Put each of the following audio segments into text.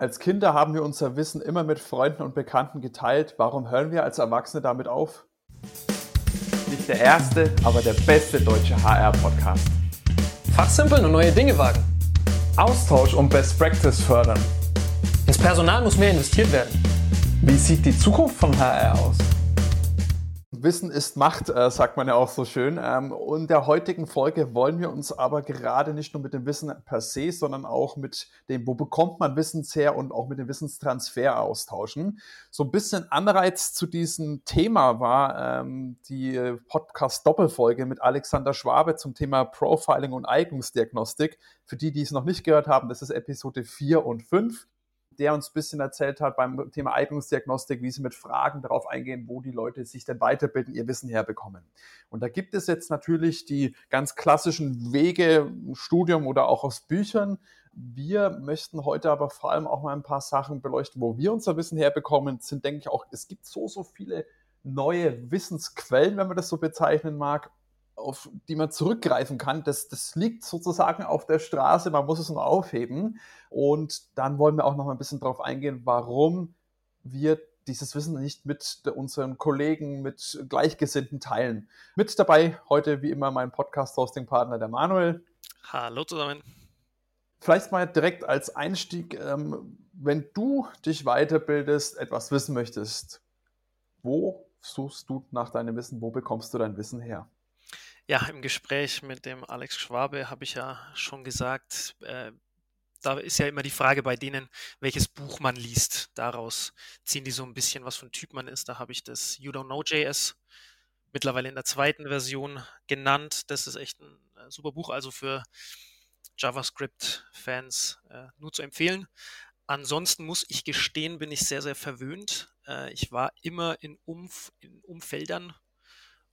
Als Kinder haben wir unser Wissen immer mit Freunden und Bekannten geteilt. Warum hören wir als Erwachsene damit auf? Nicht der erste, aber der beste deutsche HR-Podcast. Fachsimpeln und neue Dinge wagen. Austausch und Best Practice fördern. Ins Personal muss mehr investiert werden. Wie sieht die Zukunft von HR aus? Wissen ist Macht, äh, sagt man ja auch so schön. Ähm, in der heutigen Folge wollen wir uns aber gerade nicht nur mit dem Wissen per se, sondern auch mit dem, wo bekommt man Wissens her und auch mit dem Wissenstransfer austauschen. So ein bisschen Anreiz zu diesem Thema war ähm, die Podcast-Doppelfolge mit Alexander Schwabe zum Thema Profiling und Eignungsdiagnostik. Für die, die es noch nicht gehört haben, das ist Episode 4 und 5 der uns ein bisschen erzählt hat beim Thema Eignungsdiagnostik, wie sie mit Fragen darauf eingehen, wo die Leute sich denn weiterbilden, ihr Wissen herbekommen. Und da gibt es jetzt natürlich die ganz klassischen Wege, Studium oder auch aus Büchern. Wir möchten heute aber vor allem auch mal ein paar Sachen beleuchten, wo wir unser Wissen herbekommen. Sind, denke ich, auch, es gibt so, so viele neue Wissensquellen, wenn man das so bezeichnen mag auf die man zurückgreifen kann, das, das liegt sozusagen auf der Straße, man muss es nur aufheben. Und dann wollen wir auch noch mal ein bisschen darauf eingehen, warum wir dieses Wissen nicht mit unseren Kollegen, mit Gleichgesinnten teilen. Mit dabei heute wie immer mein Podcast-Hosting-Partner, der Manuel. Hallo zusammen. Vielleicht mal direkt als Einstieg, ähm, wenn du dich weiterbildest, etwas wissen möchtest, wo suchst du nach deinem Wissen, wo bekommst du dein Wissen her? Ja, im Gespräch mit dem Alex Schwabe habe ich ja schon gesagt, äh, da ist ja immer die Frage bei denen, welches Buch man liest. Daraus ziehen die so ein bisschen, was für ein Typ man ist. Da habe ich das You Don't Know JS mittlerweile in der zweiten Version genannt. Das ist echt ein äh, super Buch, also für JavaScript-Fans äh, nur zu empfehlen. Ansonsten muss ich gestehen, bin ich sehr, sehr verwöhnt. Äh, ich war immer in, Umf in Umfeldern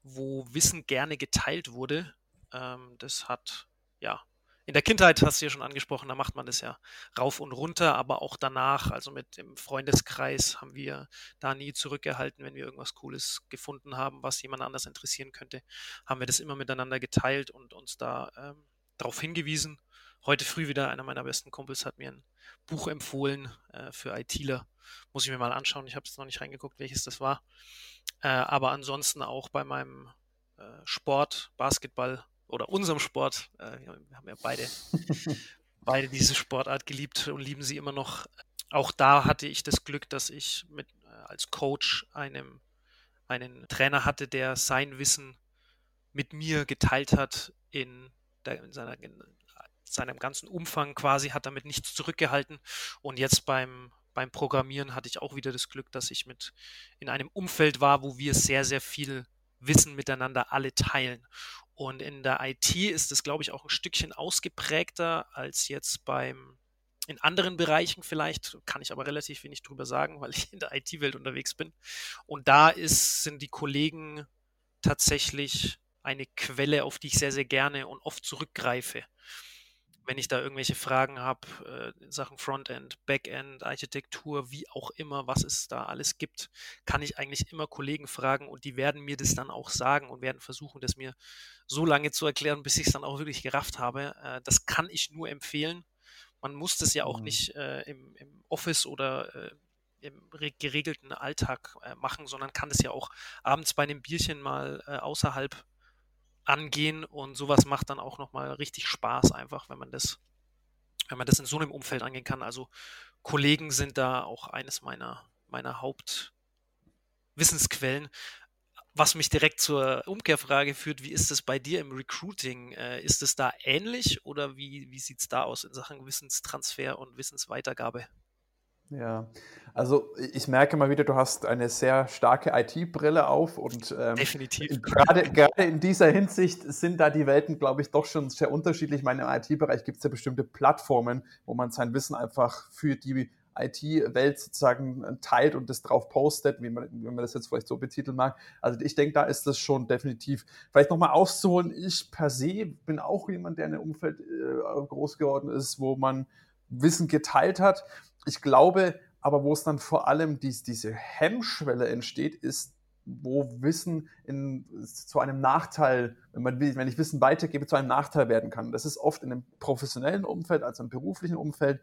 wo Wissen gerne geteilt wurde. Ähm, das hat, ja, in der Kindheit hast du ja schon angesprochen, da macht man das ja rauf und runter, aber auch danach, also mit dem Freundeskreis, haben wir da nie zurückgehalten, wenn wir irgendwas Cooles gefunden haben, was jemand anders interessieren könnte, haben wir das immer miteinander geteilt und uns da ähm, darauf hingewiesen. Heute früh wieder einer meiner besten Kumpels hat mir ein Buch empfohlen äh, für ITler. Muss ich mir mal anschauen. Ich habe es noch nicht reingeguckt, welches das war. Äh, aber ansonsten auch bei meinem äh, Sport, Basketball oder unserem Sport, äh, wir haben ja beide, beide diese Sportart geliebt und lieben sie immer noch. Auch da hatte ich das Glück, dass ich mit, äh, als Coach einem, einen Trainer hatte, der sein Wissen mit mir geteilt hat in, der, in seiner in seinem ganzen Umfang quasi, hat damit nichts zurückgehalten. Und jetzt beim beim Programmieren hatte ich auch wieder das Glück, dass ich mit in einem Umfeld war, wo wir sehr, sehr viel Wissen miteinander alle teilen. Und in der IT ist es, glaube ich, auch ein Stückchen ausgeprägter als jetzt beim in anderen Bereichen vielleicht, kann ich aber relativ wenig drüber sagen, weil ich in der IT-Welt unterwegs bin. Und da ist, sind die Kollegen tatsächlich eine Quelle, auf die ich sehr, sehr gerne und oft zurückgreife wenn ich da irgendwelche Fragen habe äh, in Sachen Frontend, Backend, Architektur, wie auch immer, was es da alles gibt, kann ich eigentlich immer Kollegen fragen und die werden mir das dann auch sagen und werden versuchen, das mir so lange zu erklären, bis ich es dann auch wirklich gerafft habe. Äh, das kann ich nur empfehlen. Man muss das ja auch mhm. nicht äh, im, im, Office oder äh, im geregelten Alltag äh, machen, sondern kann es ja auch abends bei einem Bierchen mal äh, außerhalb angehen und sowas macht dann auch nochmal richtig Spaß einfach, wenn man das, wenn man das in so einem Umfeld angehen kann. Also Kollegen sind da auch eines meiner, meiner Hauptwissensquellen. Was mich direkt zur Umkehrfrage führt, wie ist es bei dir im Recruiting? Äh, ist es da ähnlich oder wie, wie sieht es da aus in Sachen Wissenstransfer und Wissensweitergabe? Ja, also ich merke mal wieder, du hast eine sehr starke IT-Brille auf und ähm, definitiv. Gerade, gerade in dieser Hinsicht sind da die Welten, glaube ich, doch schon sehr unterschiedlich. Ich meine, im IT-Bereich gibt es ja bestimmte Plattformen, wo man sein Wissen einfach für die IT-Welt sozusagen äh, teilt und das drauf postet, wie man, wenn man das jetzt vielleicht so betiteln mag. Also ich denke, da ist das schon definitiv. Vielleicht nochmal auszuholen, ich per se bin auch jemand, der in einem Umfeld äh, groß geworden ist, wo man Wissen geteilt hat. Ich glaube aber, wo es dann vor allem dies, diese Hemmschwelle entsteht, ist, wo Wissen in, zu einem Nachteil, wenn, man, wenn ich Wissen weitergebe, zu einem Nachteil werden kann. Das ist oft in einem professionellen Umfeld, also im beruflichen Umfeld,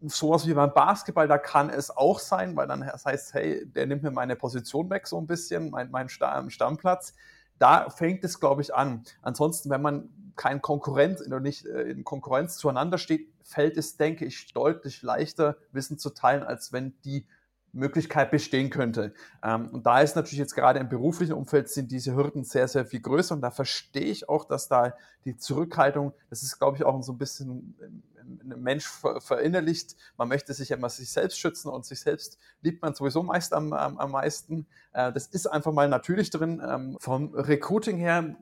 sowas wie beim Basketball, da kann es auch sein, weil dann heißt, hey, der nimmt mir meine Position weg so ein bisschen, mein, mein Stammplatz. Da fängt es, glaube ich, an. Ansonsten, wenn man kein Konkurrent oder nicht äh, in Konkurrenz zueinander steht, fällt es, denke ich, deutlich leichter, Wissen zu teilen, als wenn die Möglichkeit bestehen könnte. Ähm, und da ist natürlich jetzt gerade im beruflichen Umfeld sind diese Hürden sehr, sehr viel größer und da verstehe ich auch, dass da die Zurückhaltung, das ist, glaube ich, auch so ein bisschen ein Mensch verinnerlicht. Man möchte sich immer sich selbst schützen und sich selbst liebt man sowieso meist am, am, am meisten. Äh, das ist einfach mal natürlich drin. Ähm, vom Recruiting her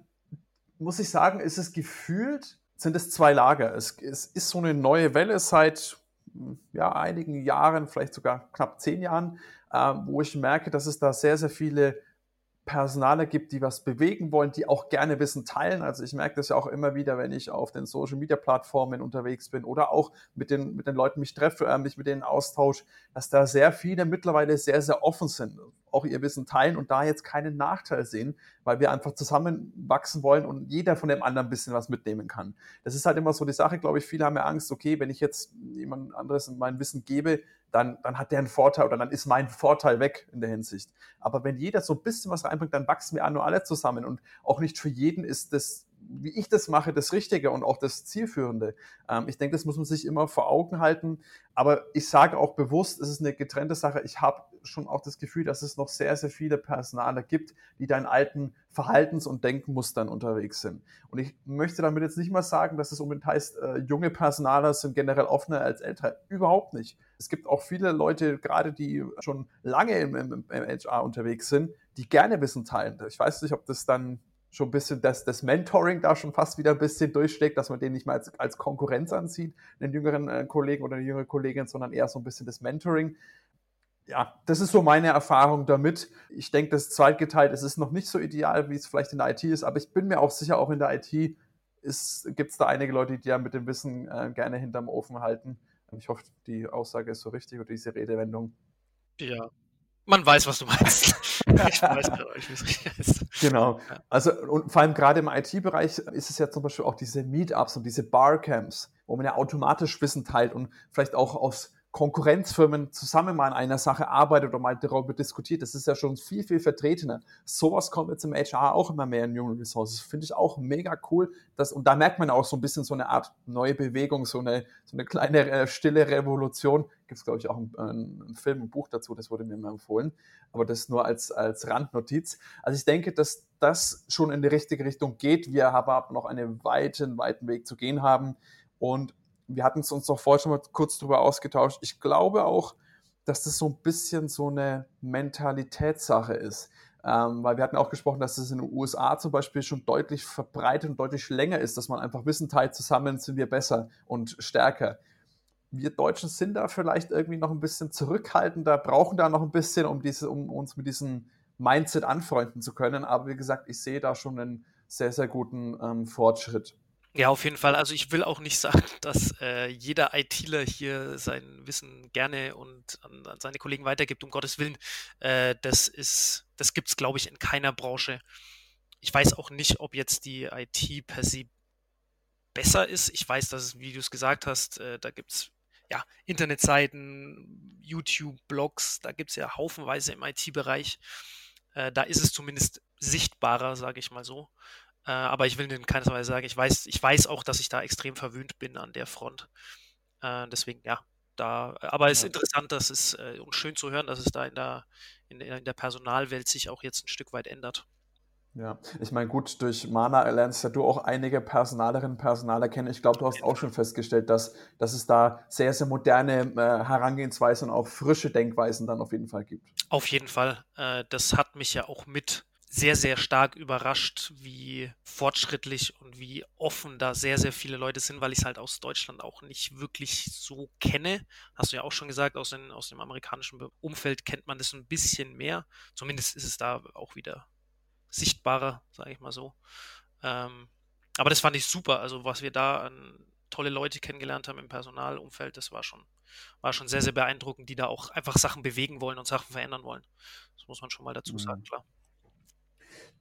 muss ich sagen, ist es gefühlt, sind es zwei Lager. Es, es ist so eine neue Welle seit ja, einigen Jahren, vielleicht sogar knapp zehn Jahren, äh, wo ich merke, dass es da sehr, sehr viele Personale gibt, die was bewegen wollen, die auch gerne Wissen teilen. Also ich merke das ja auch immer wieder, wenn ich auf den Social Media Plattformen unterwegs bin oder auch mit den, mit den Leuten mich treffe, äh, mich mit denen austausche, dass da sehr viele mittlerweile sehr, sehr offen sind, auch ihr Wissen teilen und da jetzt keinen Nachteil sehen, weil wir einfach zusammenwachsen wollen und jeder von dem anderen ein bisschen was mitnehmen kann. Das ist halt immer so die Sache, glaube ich, viele haben ja Angst, okay, wenn ich jetzt jemand anderes mein Wissen gebe, dann, dann hat der einen Vorteil oder dann ist mein Vorteil weg in der Hinsicht. Aber wenn jeder so ein bisschen was reinbringt, dann wachsen wir nur alle zusammen und auch nicht für jeden ist das wie ich das mache, das Richtige und auch das Zielführende. Ähm, ich denke, das muss man sich immer vor Augen halten. Aber ich sage auch bewusst, es ist eine getrennte Sache. Ich habe schon auch das Gefühl, dass es noch sehr, sehr viele Personale gibt, die da in alten Verhaltens- und Denkmustern unterwegs sind. Und ich möchte damit jetzt nicht mal sagen, dass es unbedingt heißt, äh, junge Personaler sind generell offener als ältere. Überhaupt nicht. Es gibt auch viele Leute, gerade die schon lange im, im, im HR unterwegs sind, die gerne Wissen teilen. Ich weiß nicht, ob das dann schon ein bisschen das, das Mentoring da schon fast wieder ein bisschen durchschlägt, dass man den nicht mal als, als Konkurrenz ansieht, einen jüngeren äh, Kollegen oder eine jüngere Kollegin, sondern eher so ein bisschen das Mentoring. Ja, das ist so meine Erfahrung damit. Ich denke, das zweitgeteilt, es ist noch nicht so ideal, wie es vielleicht in der IT ist, aber ich bin mir auch sicher, auch in der IT gibt es da einige Leute, die ja mit dem Wissen äh, gerne hinterm Ofen halten. Ich hoffe, die Aussage ist so richtig oder diese Redewendung. Ja, man weiß, was du meinst. ich weiß euch, wie es richtig ist. Genau. Also, und vor allem gerade im IT-Bereich ist es ja zum Beispiel auch diese Meetups und diese Barcamps, wo man ja automatisch Wissen teilt und vielleicht auch aus Konkurrenzfirmen zusammen mal an einer Sache arbeitet oder mal darüber diskutiert. Das ist ja schon viel, viel vertretener. Sowas kommt jetzt im HR auch immer mehr in Human Resources. Finde ich auch mega cool. Dass, und da merkt man auch so ein bisschen so eine Art neue Bewegung, so eine, so eine kleine äh, stille Revolution. Gibt es, glaube ich, auch einen, einen Film, ein Buch dazu, das wurde mir mal empfohlen. Aber das nur als, als Randnotiz. Also ich denke, dass das schon in die richtige Richtung geht. Wir aber noch einen weiten, weiten Weg zu gehen haben. Und wir hatten es uns doch vorher schon mal kurz darüber ausgetauscht. Ich glaube auch, dass das so ein bisschen so eine Mentalitätssache ist. Ähm, weil wir hatten auch gesprochen, dass es in den USA zum Beispiel schon deutlich verbreitet und deutlich länger ist, dass man einfach Wissen teilt, zusammen sind wir besser und stärker. Wir Deutschen sind da vielleicht irgendwie noch ein bisschen zurückhaltender, brauchen da noch ein bisschen, um, diese, um uns mit diesem Mindset anfreunden zu können. Aber wie gesagt, ich sehe da schon einen sehr, sehr guten ähm, Fortschritt. Ja, auf jeden Fall. Also ich will auch nicht sagen, dass äh, jeder ITler hier sein Wissen gerne und an, an seine Kollegen weitergibt, um Gottes Willen. Äh, das ist, das gibt es, glaube ich, in keiner Branche. Ich weiß auch nicht, ob jetzt die IT per se besser ist. Ich weiß, dass es, wie du es gesagt hast, äh, da gibt es ja Internetseiten, YouTube, Blogs, da gibt es ja haufenweise im IT-Bereich. Äh, da ist es zumindest sichtbarer, sage ich mal so. Äh, aber ich will in keiner Weise sagen, ich weiß, ich weiß auch, dass ich da extrem verwöhnt bin an der Front. Äh, deswegen, ja, da, aber es ist interessant, dass es äh, und schön zu hören, dass es da in der, in, in der Personalwelt sich auch jetzt ein Stück weit ändert. Ja, ich meine, gut, durch Mana lernst ja du auch einige Personalerinnen und Personaler kennen. Ich glaube, du hast auch schon festgestellt, dass, dass es da sehr, sehr moderne äh, Herangehensweisen und auch frische Denkweisen dann auf jeden Fall gibt. Auf jeden Fall. Äh, das hat mich ja auch mit sehr, sehr stark überrascht, wie fortschrittlich und wie offen da sehr, sehr viele Leute sind, weil ich es halt aus Deutschland auch nicht wirklich so kenne. Hast du ja auch schon gesagt, aus, den, aus dem amerikanischen Umfeld kennt man das ein bisschen mehr. Zumindest ist es da auch wieder sichtbarer, sage ich mal so. Ähm, aber das fand ich super. Also was wir da an tolle Leute kennengelernt haben im Personalumfeld, das war schon, war schon sehr, sehr beeindruckend, die da auch einfach Sachen bewegen wollen und Sachen verändern wollen. Das muss man schon mal dazu sagen, mhm. klar.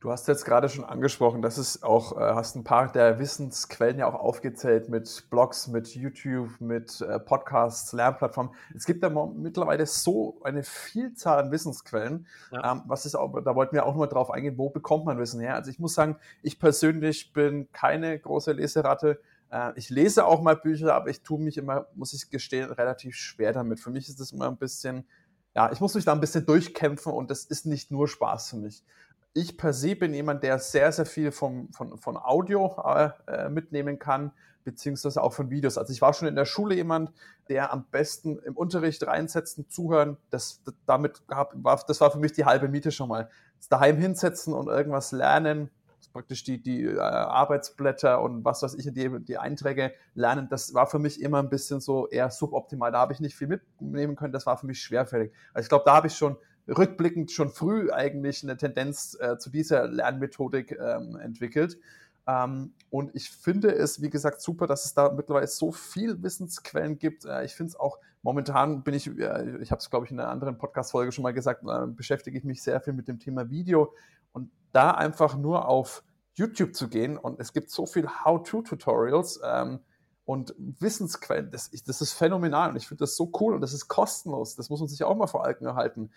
Du hast jetzt gerade schon angesprochen, dass es auch, äh, hast ein paar der Wissensquellen ja auch aufgezählt mit Blogs, mit YouTube, mit äh, Podcasts, Lernplattformen. Es gibt da mittlerweile so eine Vielzahl an Wissensquellen. Ja. Ähm, was ist auch, da wollten wir auch nur drauf eingehen, wo bekommt man Wissen her? Also ich muss sagen, ich persönlich bin keine große Leseratte. Äh, ich lese auch mal Bücher, aber ich tue mich immer, muss ich gestehen, relativ schwer damit. Für mich ist das immer ein bisschen, ja, ich muss mich da ein bisschen durchkämpfen und das ist nicht nur Spaß für mich ich per se bin jemand, der sehr, sehr viel vom, von, von Audio äh, äh, mitnehmen kann, beziehungsweise auch von Videos. Also ich war schon in der Schule jemand, der am besten im Unterricht reinsetzen, zuhören. Das, damit hab, war, das war für mich die halbe Miete schon mal. Das daheim hinsetzen und irgendwas lernen, praktisch die, die äh, Arbeitsblätter und was weiß ich, die, die Einträge lernen, das war für mich immer ein bisschen so eher suboptimal. Da habe ich nicht viel mitnehmen können, das war für mich schwerfällig. Also ich glaube, da habe ich schon rückblickend schon früh eigentlich eine Tendenz äh, zu dieser Lernmethodik ähm, entwickelt. Ähm, und ich finde es, wie gesagt, super, dass es da mittlerweile so viel Wissensquellen gibt. Äh, ich finde es auch, momentan bin ich, äh, ich habe es, glaube ich, in einer anderen Podcast-Folge schon mal gesagt, äh, beschäftige ich mich sehr viel mit dem Thema Video. Und da einfach nur auf YouTube zu gehen und es gibt so viel How-To-Tutorials, ähm, und Wissensquellen, das, das, ist phänomenal und ich finde das so cool und das ist kostenlos. Das muss man sich auch mal vor Augen erhalten.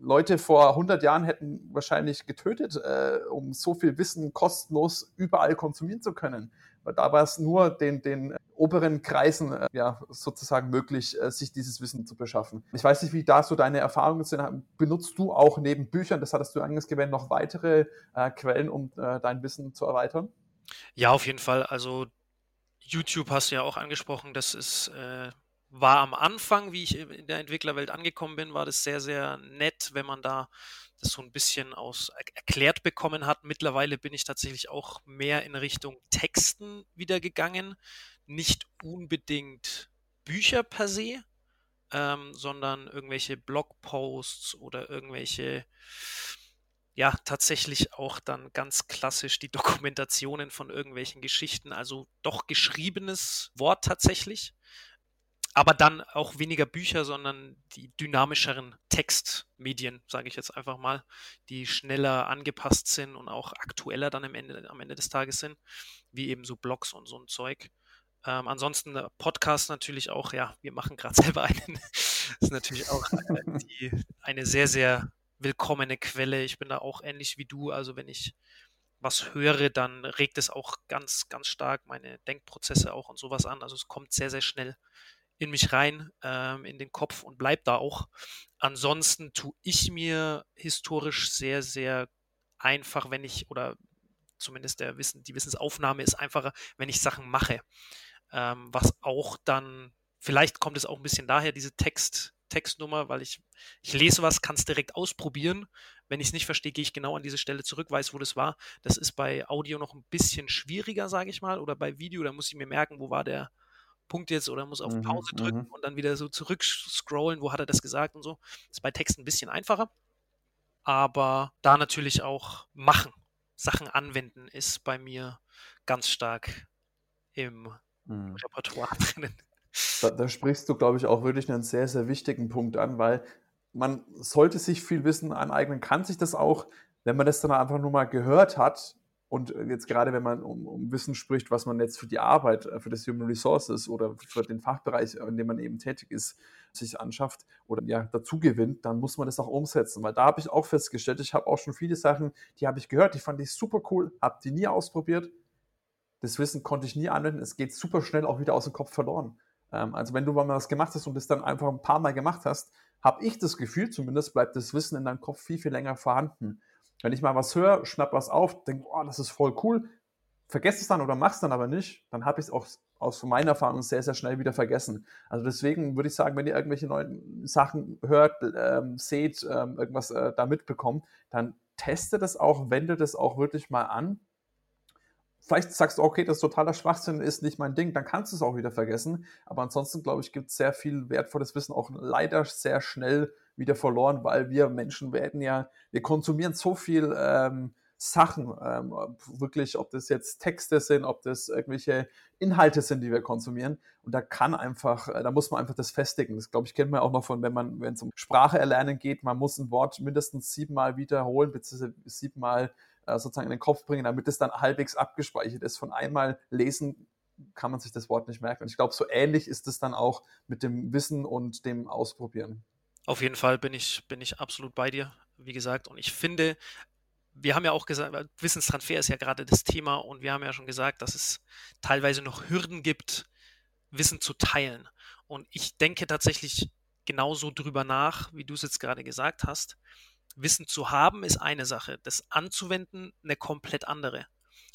Leute vor 100 Jahren hätten wahrscheinlich getötet, äh, um so viel Wissen kostenlos überall konsumieren zu können. Weil da war es nur den, den oberen Kreisen äh, ja, sozusagen möglich, äh, sich dieses Wissen zu beschaffen. Ich weiß nicht, wie da so deine Erfahrungen sind. Benutzt du auch neben Büchern, das hattest du gewählt, noch weitere äh, Quellen, um äh, dein Wissen zu erweitern? Ja, auf jeden Fall. Also YouTube hast du ja auch angesprochen, das ist äh, war am Anfang, wie ich in der Entwicklerwelt angekommen bin, war das sehr, sehr nett, wenn man da das so ein bisschen aus erklärt bekommen hat. Mittlerweile bin ich tatsächlich auch mehr in Richtung Texten wieder gegangen. Nicht unbedingt Bücher per se, ähm, sondern irgendwelche Blogposts oder irgendwelche, ja, tatsächlich auch dann ganz klassisch die Dokumentationen von irgendwelchen Geschichten, also doch geschriebenes Wort tatsächlich aber dann auch weniger Bücher, sondern die dynamischeren Textmedien, sage ich jetzt einfach mal, die schneller angepasst sind und auch aktueller dann am Ende, am Ende des Tages sind, wie eben so Blogs und so ein Zeug. Ähm, ansonsten Podcast natürlich auch, ja, wir machen gerade selber einen. das ist natürlich auch äh, die, eine sehr, sehr willkommene Quelle. Ich bin da auch ähnlich wie du. Also wenn ich was höre, dann regt es auch ganz, ganz stark meine Denkprozesse auch und sowas an. Also es kommt sehr, sehr schnell in mich rein, ähm, in den Kopf und bleib da auch. Ansonsten tue ich mir historisch sehr, sehr einfach, wenn ich, oder zumindest der Wissen, die Wissensaufnahme ist einfacher, wenn ich Sachen mache. Ähm, was auch dann, vielleicht kommt es auch ein bisschen daher, diese Text, Textnummer, weil ich, ich lese was, kann es direkt ausprobieren. Wenn ich es nicht verstehe, gehe ich genau an diese Stelle zurück, weiß, wo das war. Das ist bei Audio noch ein bisschen schwieriger, sage ich mal, oder bei Video, da muss ich mir merken, wo war der, Punkt jetzt oder muss auf mhm, Pause drücken mhm. und dann wieder so zurück scrollen, wo hat er das gesagt und so. Ist bei Text ein bisschen einfacher. Aber da natürlich auch machen, Sachen anwenden, ist bei mir ganz stark im mhm. Repertoire drinnen. Da, da, sprichst du, glaube ich, auch wirklich einen sehr, sehr wichtigen Punkt an, weil man sollte sich viel Wissen aneignen, kann sich das auch, wenn man das dann einfach nur mal gehört hat, und jetzt gerade, wenn man um, um, Wissen spricht, was man jetzt für die Arbeit, äh, für das Human Resources oder für den Fachbereich, in dem man eben tätig ist, sich anschafft oder ja, dazu gewinnt, dann muss man das auch umsetzen. Weil da habe ich auch festgestellt, ich habe auch schon viele Sachen, die habe ich gehört, die fand ich super cool, habe die nie ausprobiert. Das Wissen konnte ich nie anwenden. Es geht super schnell auch wieder aus dem Kopf verloren. Ähm, also wenn du mal was gemacht hast und das dann einfach ein paar Mal gemacht hast, habe ich das Gefühl, zumindest bleibt das Wissen in deinem Kopf viel, viel länger vorhanden. Wenn ich mal was höre, schnapp was auf, denke, oh, das ist voll cool, vergesse es dann oder mach's dann aber nicht, dann habe ich es auch aus meiner Erfahrung sehr, sehr schnell wieder vergessen. Also deswegen würde ich sagen, wenn ihr irgendwelche neuen Sachen hört, ähm, seht, ähm, irgendwas äh, da mitbekommt, dann testet es auch, wendet es auch wirklich mal an. Vielleicht sagst du, okay, das ist totaler Schwachsinn, ist nicht mein Ding, dann kannst du es auch wieder vergessen. Aber ansonsten, glaube ich, gibt es sehr viel wertvolles Wissen auch leider sehr schnell wieder verloren, weil wir Menschen werden ja, wir konsumieren so viel ähm, Sachen, ähm, wirklich, ob das jetzt Texte sind, ob das irgendwelche Inhalte sind, die wir konsumieren. Und da kann einfach, äh, da muss man einfach das festigen. Das, glaube ich, kennt man auch noch von, wenn man, wenn es um Sprache erlernen geht, man muss ein Wort mindestens siebenmal wiederholen, beziehungsweise siebenmal äh, sozusagen in den Kopf bringen, damit es dann halbwegs abgespeichert ist. Von einmal lesen kann man sich das Wort nicht merken. Und ich glaube, so ähnlich ist es dann auch mit dem Wissen und dem Ausprobieren. Auf jeden Fall bin ich, bin ich absolut bei dir, wie gesagt. Und ich finde, wir haben ja auch gesagt, Wissenstransfer ist ja gerade das Thema und wir haben ja schon gesagt, dass es teilweise noch Hürden gibt, Wissen zu teilen. Und ich denke tatsächlich genauso drüber nach, wie du es jetzt gerade gesagt hast. Wissen zu haben ist eine Sache, das anzuwenden eine komplett andere.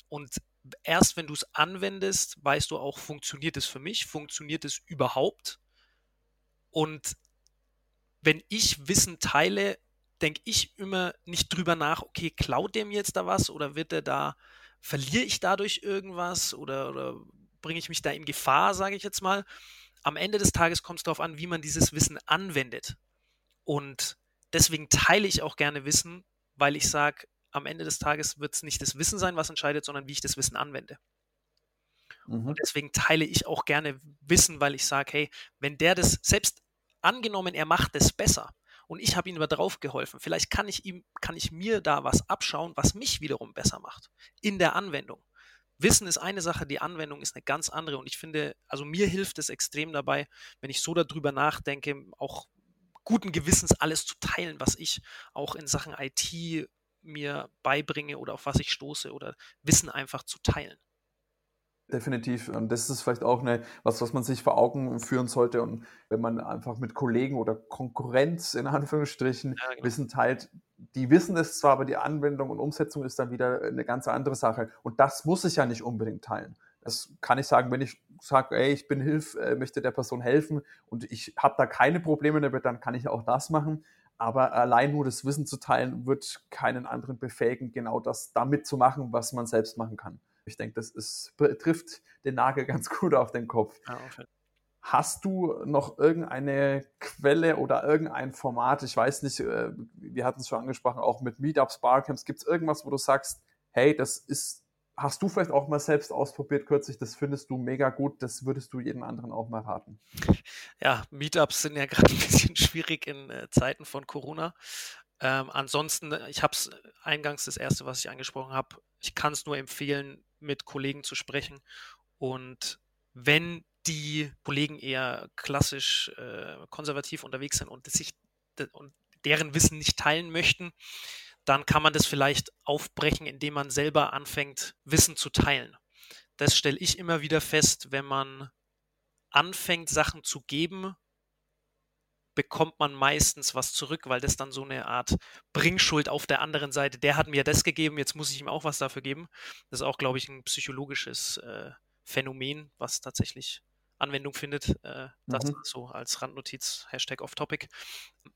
Und erst wenn du es anwendest, weißt du auch, funktioniert es für mich, funktioniert es überhaupt. Und wenn ich Wissen teile, denke ich immer nicht drüber nach, okay, klaut der mir jetzt da was oder wird er da, verliere ich dadurch irgendwas oder, oder bringe ich mich da in Gefahr, sage ich jetzt mal. Am Ende des Tages kommt es darauf an, wie man dieses Wissen anwendet. Und deswegen teile ich auch gerne Wissen, weil ich sage, am Ende des Tages wird es nicht das Wissen sein, was entscheidet, sondern wie ich das Wissen anwende. Mhm. Und deswegen teile ich auch gerne Wissen, weil ich sage, hey, wenn der das, selbst angenommen, er macht es besser und ich habe ihm aber drauf geholfen, vielleicht kann ich ihm, kann ich mir da was abschauen, was mich wiederum besser macht in der Anwendung. Wissen ist eine Sache, die Anwendung ist eine ganz andere und ich finde, also mir hilft es extrem dabei, wenn ich so darüber nachdenke, auch guten Gewissens alles zu teilen, was ich auch in Sachen IT mir beibringe oder auf was ich stoße oder Wissen einfach zu teilen. Definitiv. Und das ist vielleicht auch eine, was, was man sich vor Augen führen sollte. Und wenn man einfach mit Kollegen oder Konkurrenz in Anführungsstrichen ja, genau. Wissen teilt, die wissen es zwar, aber die Anwendung und Umsetzung ist dann wieder eine ganz andere Sache. Und das muss ich ja nicht unbedingt teilen. Das kann ich sagen, wenn ich sage, ey, ich bin Hilf, äh, möchte der Person helfen und ich habe da keine Probleme damit, dann kann ich auch das machen. Aber allein nur das Wissen zu teilen, wird keinen anderen befähigen, genau das damit zu machen, was man selbst machen kann. Ich denke, das ist, trifft den Nagel ganz gut auf den Kopf. Ja, okay. Hast du noch irgendeine Quelle oder irgendein Format? Ich weiß nicht, äh, wir hatten es schon angesprochen, auch mit Meetups, Barcamps. Gibt es irgendwas, wo du sagst, hey, das ist, hast du vielleicht auch mal selbst ausprobiert kürzlich, das findest du mega gut, das würdest du jedem anderen auch mal raten? Ja, Meetups sind ja gerade ein bisschen schwierig in äh, Zeiten von Corona. Ähm, ansonsten, ich habe es eingangs das erste, was ich angesprochen habe, ich kann es nur empfehlen, mit Kollegen zu sprechen. Und wenn die Kollegen eher klassisch äh, konservativ unterwegs sind und, sich, und deren Wissen nicht teilen möchten, dann kann man das vielleicht aufbrechen, indem man selber anfängt, Wissen zu teilen. Das stelle ich immer wieder fest, wenn man anfängt, Sachen zu geben, bekommt man meistens was zurück, weil das dann so eine Art Bringschuld auf der anderen Seite, der hat mir das gegeben, jetzt muss ich ihm auch was dafür geben. Das ist auch, glaube ich, ein psychologisches äh, Phänomen, was tatsächlich Anwendung findet. Äh, das mhm. so als Randnotiz, Hashtag off topic.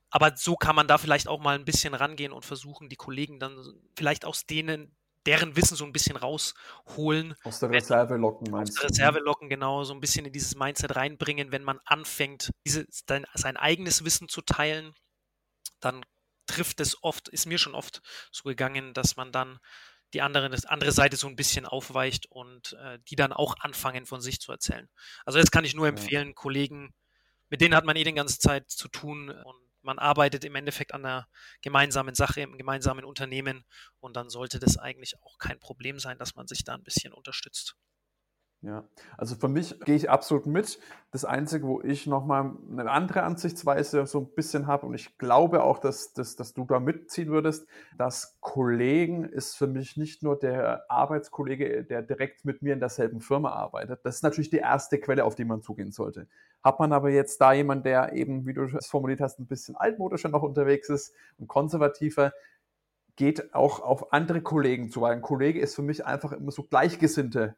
Aber so kann man da vielleicht auch mal ein bisschen rangehen und versuchen, die Kollegen dann vielleicht aus denen deren Wissen so ein bisschen rausholen. Aus der Reserve locken, meinst du? Aus der Reserve locken, genau, so ein bisschen in dieses Mindset reinbringen, wenn man anfängt, diese, sein, sein eigenes Wissen zu teilen, dann trifft es oft, ist mir schon oft so gegangen, dass man dann die andere, das andere Seite so ein bisschen aufweicht und äh, die dann auch anfangen von sich zu erzählen. Also das kann ich nur empfehlen, ja. Kollegen, mit denen hat man eh die ganze Zeit zu tun und man arbeitet im Endeffekt an einer gemeinsamen Sache, im gemeinsamen Unternehmen und dann sollte das eigentlich auch kein Problem sein, dass man sich da ein bisschen unterstützt. Ja, also für mich gehe ich absolut mit. Das Einzige, wo ich nochmal eine andere Ansichtsweise so ein bisschen habe, und ich glaube auch, dass, dass, dass du da mitziehen würdest, dass Kollegen ist für mich nicht nur der Arbeitskollege, der direkt mit mir in derselben Firma arbeitet. Das ist natürlich die erste Quelle, auf die man zugehen sollte. Hat man aber jetzt da jemanden, der eben, wie du es formuliert hast, ein bisschen altmodischer noch unterwegs ist und konservativer, geht auch auf andere Kollegen zu, weil ein Kollege ist für mich einfach immer so Gleichgesinnte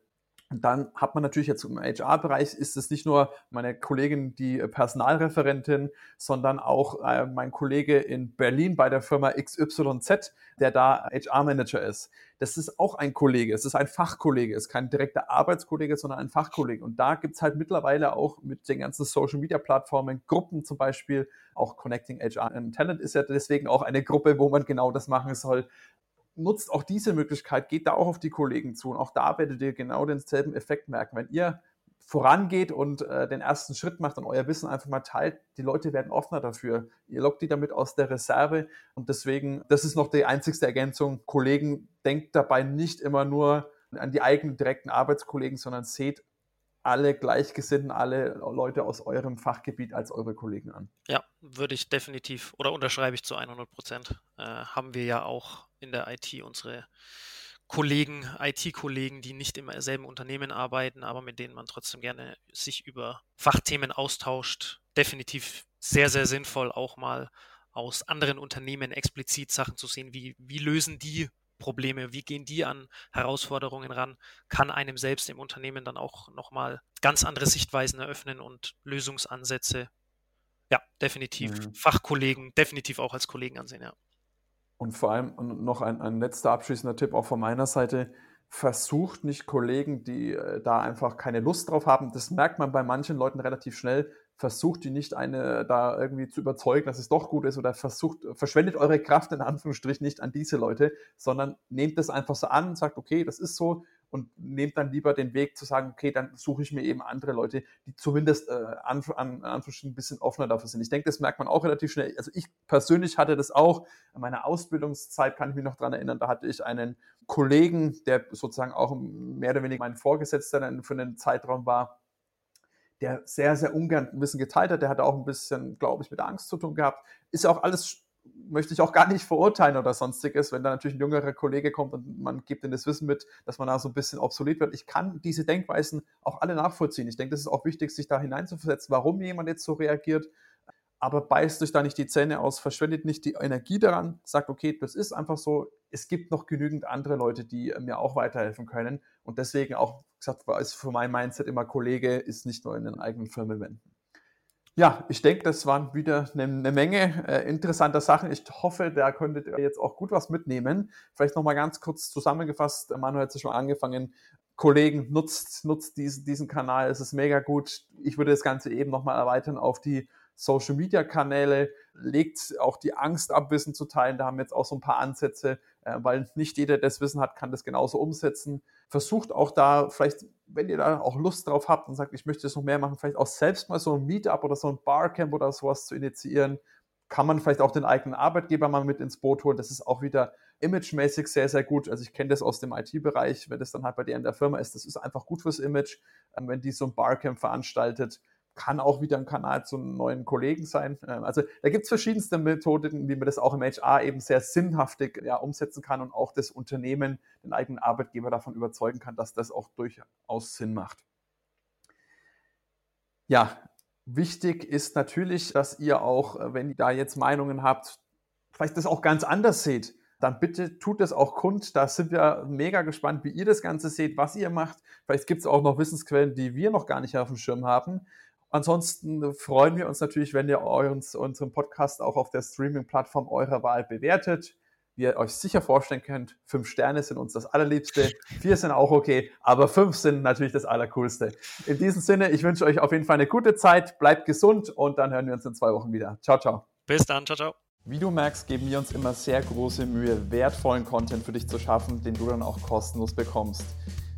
und dann hat man natürlich jetzt im HR-Bereich ist es nicht nur meine Kollegin, die Personalreferentin, sondern auch äh, mein Kollege in Berlin bei der Firma XYZ, der da HR-Manager ist. Das ist auch ein Kollege, es ist ein Fachkollege, es ist kein direkter Arbeitskollege, sondern ein Fachkollege. Und da gibt es halt mittlerweile auch mit den ganzen Social-Media-Plattformen Gruppen zum Beispiel, auch Connecting HR and Talent ist ja deswegen auch eine Gruppe, wo man genau das machen soll nutzt auch diese Möglichkeit, geht da auch auf die Kollegen zu und auch da werdet ihr genau denselben Effekt merken. Wenn ihr vorangeht und äh, den ersten Schritt macht und euer Wissen einfach mal teilt, die Leute werden offener dafür. Ihr lockt die damit aus der Reserve und deswegen, das ist noch die einzigste Ergänzung. Kollegen, denkt dabei nicht immer nur an die eigenen direkten Arbeitskollegen, sondern seht alle Gleichgesinnten, alle Leute aus eurem Fachgebiet als eure Kollegen an. Ja, würde ich definitiv oder unterschreibe ich zu 100 Prozent. Äh, haben wir ja auch in der IT unsere Kollegen, IT-Kollegen, die nicht im selben Unternehmen arbeiten, aber mit denen man trotzdem gerne sich über Fachthemen austauscht. Definitiv sehr, sehr sinnvoll, auch mal aus anderen Unternehmen explizit Sachen zu sehen, wie, wie lösen die Probleme, wie gehen die an Herausforderungen ran, kann einem selbst im Unternehmen dann auch nochmal ganz andere Sichtweisen eröffnen und Lösungsansätze. Ja, definitiv. Mhm. Fachkollegen, definitiv auch als Kollegen ansehen, ja. Und vor allem noch ein, ein letzter abschließender Tipp auch von meiner Seite. Versucht nicht Kollegen, die äh, da einfach keine Lust drauf haben. Das merkt man bei manchen Leuten relativ schnell. Versucht die nicht eine da irgendwie zu überzeugen, dass es doch gut ist oder versucht, verschwendet eure Kraft in Anführungsstrichen nicht an diese Leute, sondern nehmt es einfach so an und sagt, okay, das ist so und nehmt dann lieber den Weg zu sagen, okay, dann suche ich mir eben andere Leute, die zumindest äh, an, an, an ein bisschen offener dafür sind. Ich denke, das merkt man auch relativ schnell. Also ich persönlich hatte das auch. In meiner Ausbildungszeit kann ich mich noch daran erinnern, da hatte ich einen Kollegen, der sozusagen auch mehr oder weniger mein Vorgesetzter für einen Zeitraum war, der sehr, sehr ungern Wissen geteilt hat. Der hatte auch ein bisschen, glaube ich, mit Angst zu tun gehabt. Ist ja auch alles möchte ich auch gar nicht verurteilen oder sonstiges, wenn da natürlich ein jüngerer Kollege kommt und man gibt ihm das Wissen mit, dass man da so ein bisschen obsolet wird. Ich kann diese Denkweisen auch alle nachvollziehen. Ich denke, das ist auch wichtig, sich da hineinzuversetzen, warum jemand jetzt so reagiert. Aber beißt euch da nicht die Zähne aus, verschwendet nicht die Energie daran, sagt, okay, das ist einfach so. Es gibt noch genügend andere Leute, die mir auch weiterhelfen können. Und deswegen auch gesagt, ist für mein Mindset immer Kollege, ist nicht nur in den eigenen Firmen wenden. Ja, ich denke, das waren wieder eine, eine Menge äh, interessanter Sachen. Ich hoffe, da könntet ihr jetzt auch gut was mitnehmen. Vielleicht nochmal ganz kurz zusammengefasst. Manuel hat es schon angefangen. Kollegen, nutzt, nutzt diesen, diesen Kanal. Es ist mega gut. Ich würde das Ganze eben nochmal erweitern auf die Social Media Kanäle, legt auch die Angst ab, Wissen zu teilen. Da haben wir jetzt auch so ein paar Ansätze, äh, weil nicht jeder, der das Wissen hat, kann das genauso umsetzen. Versucht auch da vielleicht, wenn ihr da auch Lust drauf habt und sagt, ich möchte das noch mehr machen, vielleicht auch selbst mal so ein Meetup oder so ein Barcamp oder sowas zu initiieren. Kann man vielleicht auch den eigenen Arbeitgeber mal mit ins Boot holen. Das ist auch wieder imagemäßig sehr, sehr gut. Also ich kenne das aus dem IT-Bereich, wenn das dann halt bei dir in der Firma ist. Das ist einfach gut fürs Image, ähm, wenn die so ein Barcamp veranstaltet kann auch wieder ein Kanal zu neuen Kollegen sein. Ähm, also da gibt es verschiedenste Methoden, wie man das auch im HR eben sehr sinnhaftig ja, umsetzen kann und auch das Unternehmen, den eigenen Arbeitgeber davon überzeugen kann, dass das auch durchaus Sinn macht. Ja, wichtig ist natürlich, dass ihr auch, äh, wenn ihr da jetzt Meinungen habt, vielleicht das auch ganz anders seht dann bitte tut es auch kund. Da sind wir mega gespannt, wie ihr das Ganze seht, was ihr macht. Vielleicht gibt es auch noch Wissensquellen, die wir noch gar nicht auf dem Schirm haben. Ansonsten freuen wir uns natürlich, wenn ihr uns, unseren Podcast auch auf der Streaming-Plattform eurer Wahl bewertet. Wie ihr euch sicher vorstellen könnt, fünf Sterne sind uns das allerliebste, vier sind auch okay, aber fünf sind natürlich das Allercoolste. In diesem Sinne, ich wünsche euch auf jeden Fall eine gute Zeit, bleibt gesund und dann hören wir uns in zwei Wochen wieder. Ciao, ciao. Bis dann, ciao, ciao. Wie du merkst, geben wir uns immer sehr große Mühe, wertvollen Content für dich zu schaffen, den du dann auch kostenlos bekommst.